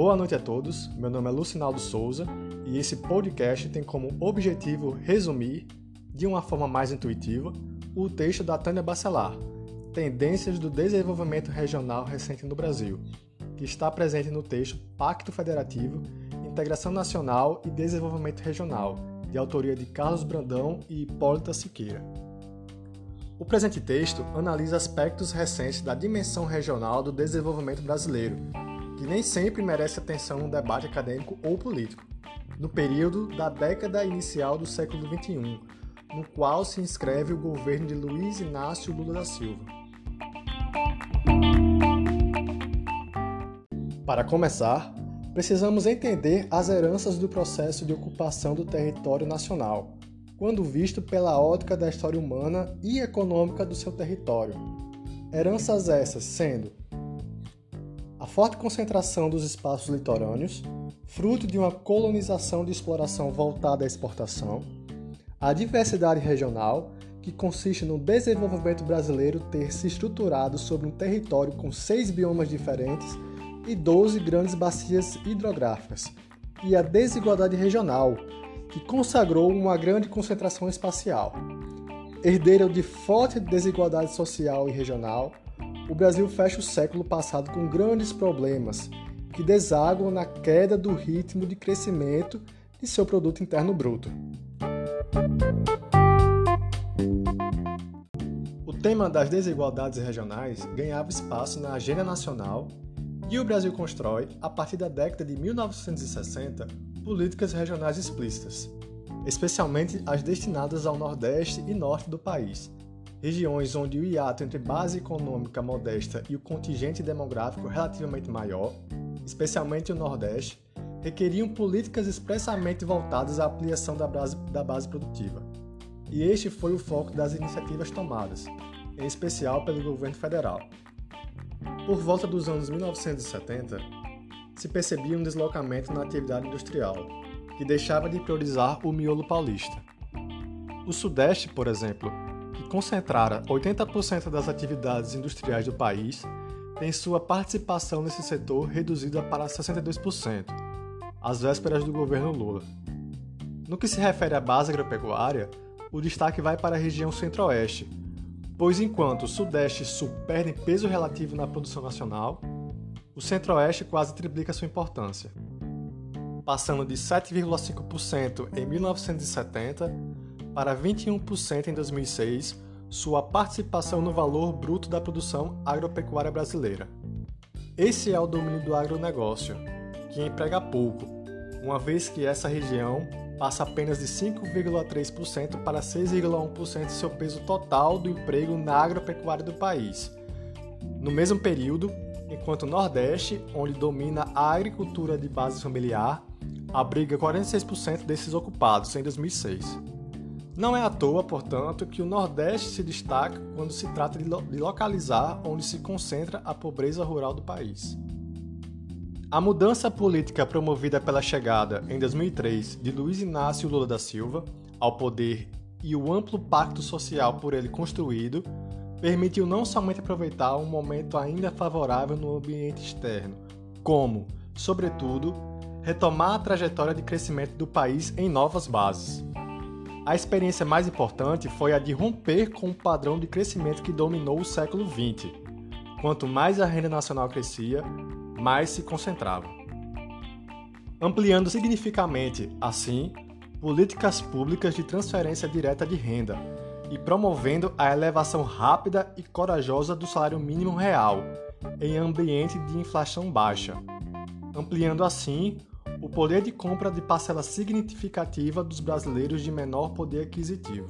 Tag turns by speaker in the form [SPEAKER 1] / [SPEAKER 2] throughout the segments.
[SPEAKER 1] Boa noite a todos, meu nome é Lucinaldo Souza e esse podcast tem como objetivo resumir, de uma forma mais intuitiva, o texto da Tânia Bacelar, Tendências do Desenvolvimento Regional Recente no Brasil, que está presente no texto Pacto Federativo, Integração Nacional e Desenvolvimento Regional, de autoria de Carlos Brandão e Hipólita Siqueira. O presente texto analisa aspectos recentes da dimensão regional do desenvolvimento brasileiro, que nem sempre merece atenção no debate acadêmico ou político, no período da década inicial do século XXI, no qual se inscreve o governo de Luiz Inácio Lula da Silva. Para começar, precisamos entender as heranças do processo de ocupação do território nacional, quando visto pela ótica da história humana e econômica do seu território. Heranças essas sendo a forte concentração dos espaços litorâneos, fruto de uma colonização de exploração voltada à exportação, a diversidade regional, que consiste no desenvolvimento brasileiro ter se estruturado sobre um território com seis biomas diferentes e 12 grandes bacias hidrográficas, e a desigualdade regional, que consagrou uma grande concentração espacial. Herdeiro de forte desigualdade social e regional, o Brasil fecha o século passado com grandes problemas que desaguam na queda do ritmo de crescimento de seu produto interno bruto. O tema das desigualdades regionais ganhava espaço na agenda nacional e o Brasil constrói, a partir da década de 1960, políticas regionais explícitas, especialmente as destinadas ao Nordeste e Norte do país, regiões onde o hiato entre base econômica modesta e o contingente demográfico relativamente maior, especialmente o Nordeste, requeriam políticas expressamente voltadas à ampliação da base, da base produtiva. E este foi o foco das iniciativas tomadas, em especial pelo governo federal. Por volta dos anos 1970, se percebia um deslocamento na atividade industrial, que deixava de priorizar o miolo paulista. O Sudeste, por exemplo, concentrara 80% das atividades industriais do país, tem sua participação nesse setor reduzida para 62%, às vésperas do governo Lula. No que se refere à base agropecuária, o destaque vai para a região centro-oeste, pois enquanto o Sudeste e Sul perdem peso relativo na produção nacional, o Centro-Oeste quase triplica sua importância, passando de 7,5% em 1970 para 21% em 2006 sua participação no valor bruto da produção agropecuária brasileira. Esse é o domínio do agronegócio, que emprega pouco, uma vez que essa região passa apenas de 5,3% para 6,1% de seu peso total do emprego na agropecuária do país. No mesmo período, enquanto o Nordeste, onde domina a agricultura de base familiar, abriga 46% desses ocupados em 2006. Não é à toa, portanto, que o Nordeste se destaca quando se trata de, localizar onde se concentra a pobreza rural do país. A mudança política promovida pela chegada, em 2003, de Luiz Inácio Lula da Silva ao poder e o amplo pacto social por ele construído permitiu não somente aproveitar um momento ainda favorável no ambiente externo, como, sobretudo, retomar a trajetória de crescimento do país em novas bases. A experiência mais importante foi a de romper com o padrão de crescimento que dominou o século XX. Quanto mais a renda nacional crescia, mais se concentrava. Ampliando significativamente, assim, políticas públicas de transferência direta de renda, e promovendo a elevação rápida e corajosa do salário mínimo real em ambiente de inflação baixa, ampliando assim o poder de compra de parcela significativa dos brasileiros de menor poder aquisitivo.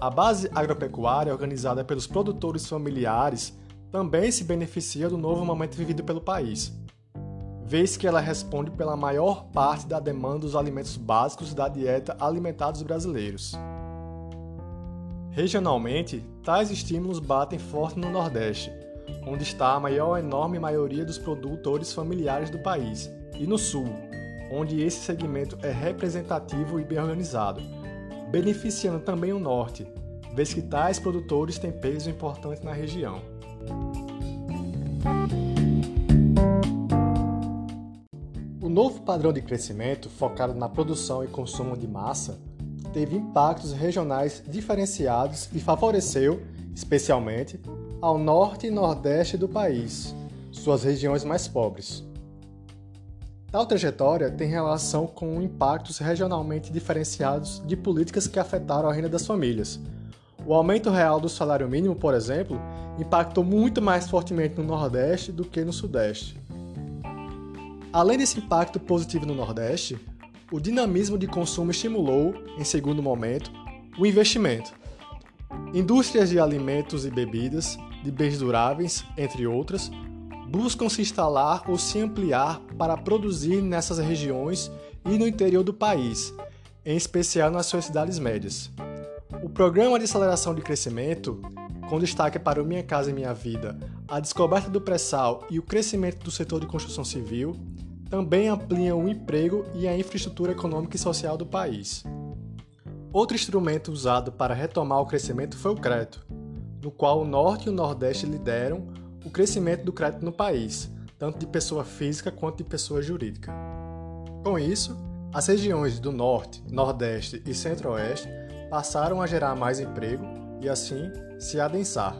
[SPEAKER 1] A base agropecuária organizada pelos produtores familiares também se beneficia do novo momento vivido pelo país, vez que ela responde pela maior parte da demanda dos alimentos básicos da dieta alimentar dos brasileiros. Regionalmente, tais estímulos batem forte no Nordeste, onde está a maior enorme maioria dos produtores familiares do país, e no Sul, onde esse segmento é representativo e bem organizado, beneficiando também o Norte, vez que tais produtores têm peso importante na região. novo padrão de crescimento, focado na produção e consumo de massa, teve impactos regionais diferenciados e favoreceu, especialmente, ao norte e nordeste do país, suas regiões mais pobres. Tal trajetória tem relação com impactos regionalmente diferenciados de políticas que afetaram a renda das famílias. O aumento real do salário mínimo, por exemplo, impactou muito mais fortemente no Nordeste do que no Sudeste. Além desse impacto positivo no Nordeste, o dinamismo de consumo estimulou, em segundo momento, o investimento. Indústrias de alimentos e bebidas, de bens duráveis, entre outras, buscam se instalar ou se ampliar para produzir nessas regiões e no interior do país, em especial nas suas cidades médias. O Programa de Aceleração de Crescimento, com destaque para o Minha Casa e Minha Vida, a descoberta do pré-sal e o crescimento do setor de construção civil, também ampliam o emprego e a infraestrutura econômica e social do país. Outro instrumento usado para retomar o crescimento foi o crédito, no qual o Norte e o Nordeste lideram o crescimento do crédito no país, tanto de pessoa física quanto de pessoa jurídica. Com isso, as regiões do Norte, Nordeste e Centro-Oeste passaram a gerar mais emprego e, assim, se adensar,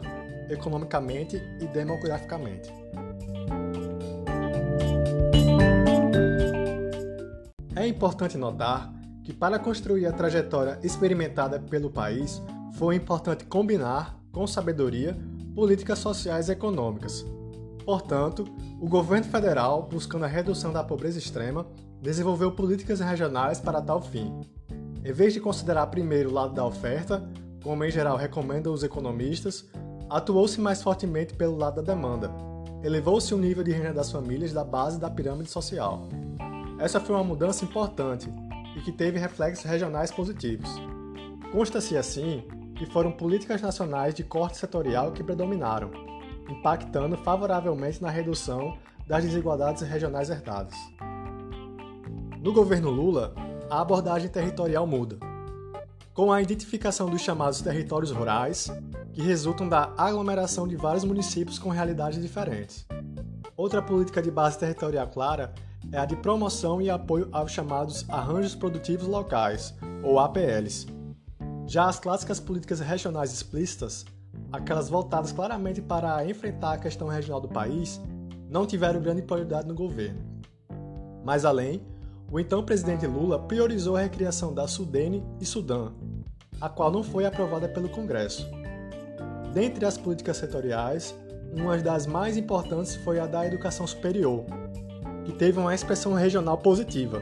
[SPEAKER 1] economicamente e demograficamente. É importante notar que, para construir a trajetória experimentada pelo país, foi importante combinar, com sabedoria, políticas sociais e econômicas. Portanto, o governo federal, buscando a redução da pobreza extrema, desenvolveu políticas regionais para tal fim. Em vez de considerar primeiro o lado da oferta, como em geral recomendam os economistas, atuou-se mais fortemente pelo lado da demanda. Elevou-se o nível de renda das famílias da base da pirâmide social. Essa foi uma mudança importante e que teve reflexos regionais positivos. Consta-se assim que foram políticas nacionais de corte setorial que predominaram, impactando favoravelmente na redução das desigualdades regionais herdadas. No governo Lula, a abordagem territorial muda, com a identificação dos chamados territórios rurais, que resultam da aglomeração de vários municípios com realidades diferentes. Outra política de base territorial clara é a de promoção e apoio aos chamados arranjos produtivos locais, ou APLs. Já as clássicas políticas regionais explícitas, aquelas voltadas claramente para enfrentar a questão regional do país, não tiveram grande prioridade no governo. Mais além, o então presidente Lula priorizou a recriação da Sudene e Sudã, a qual não foi aprovada pelo Congresso. Dentre as políticas setoriais, uma das mais importantes foi a da educação superior, que teve uma expressão regional positiva.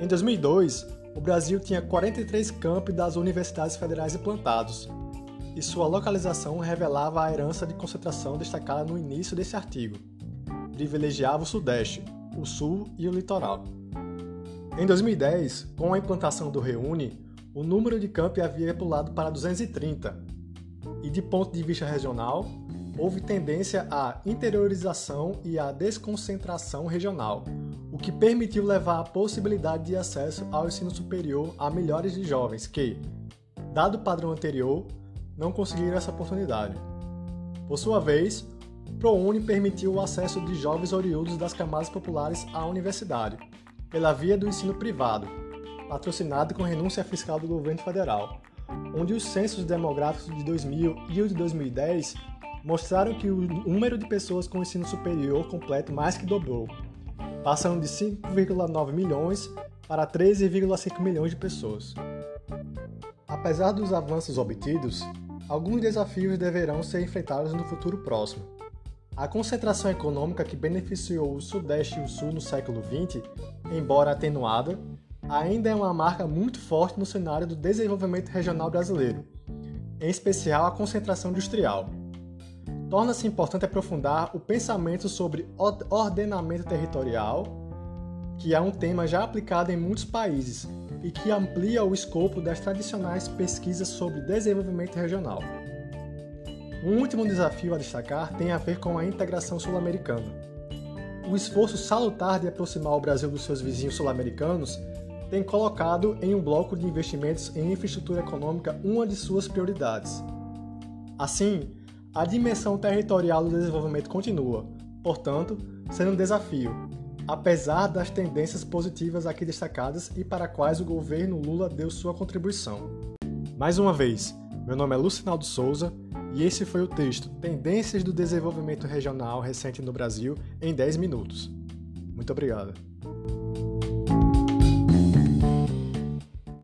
[SPEAKER 1] Em 2002, o Brasil tinha 43 campi das universidades federais implantados, e sua localização revelava a herança de concentração destacada no início desse artigo. Privilegiava o Sudeste, o Sul e o litoral. Em 2010, com a implantação do Reúne, o número de campi havia pulado para 230, e de ponto de vista regional, houve tendência à interiorização e à desconcentração regional, o que permitiu levar a possibilidade de acesso ao ensino superior a milhares de jovens que, dado o padrão anterior, não conseguiram essa oportunidade. Por sua vez, o ProUni permitiu o acesso de jovens oriundos das camadas populares à universidade, pela via do ensino privado, patrocinado com renúncia fiscal do governo federal, onde os censos demográficos de 2000 e o de 2010 mostraram que o número de pessoas com ensino superior completo mais que dobrou, passando de 5,9 milhões para 13,5 milhões de pessoas. Apesar dos avanços obtidos, alguns desafios deverão ser enfrentados no futuro próximo. A concentração econômica que beneficiou o Sudeste e o Sul no século XX, embora atenuada, ainda é uma marca muito forte no cenário do desenvolvimento regional brasileiro, em especial a concentração industrial torna-se importante aprofundar o pensamento sobre ordenamento territorial, que é um tema já aplicado em muitos países e que amplia o escopo das tradicionais pesquisas sobre desenvolvimento regional. Um último desafio a destacar tem a ver com a integração sul-americana. O esforço salutar de aproximar o Brasil dos seus vizinhos sul-americanos tem colocado em um bloco de investimentos em infraestrutura econômica uma de suas prioridades. Assim, a dimensão territorial do desenvolvimento continua, portanto, sendo um desafio, apesar das tendências positivas aqui destacadas e para quais o governo Lula deu sua contribuição. Mais uma vez, meu nome é Lucinaldo Souza e esse foi o texto Tendências do Desenvolvimento Regional Recente no Brasil em 10 minutos. Muito obrigado.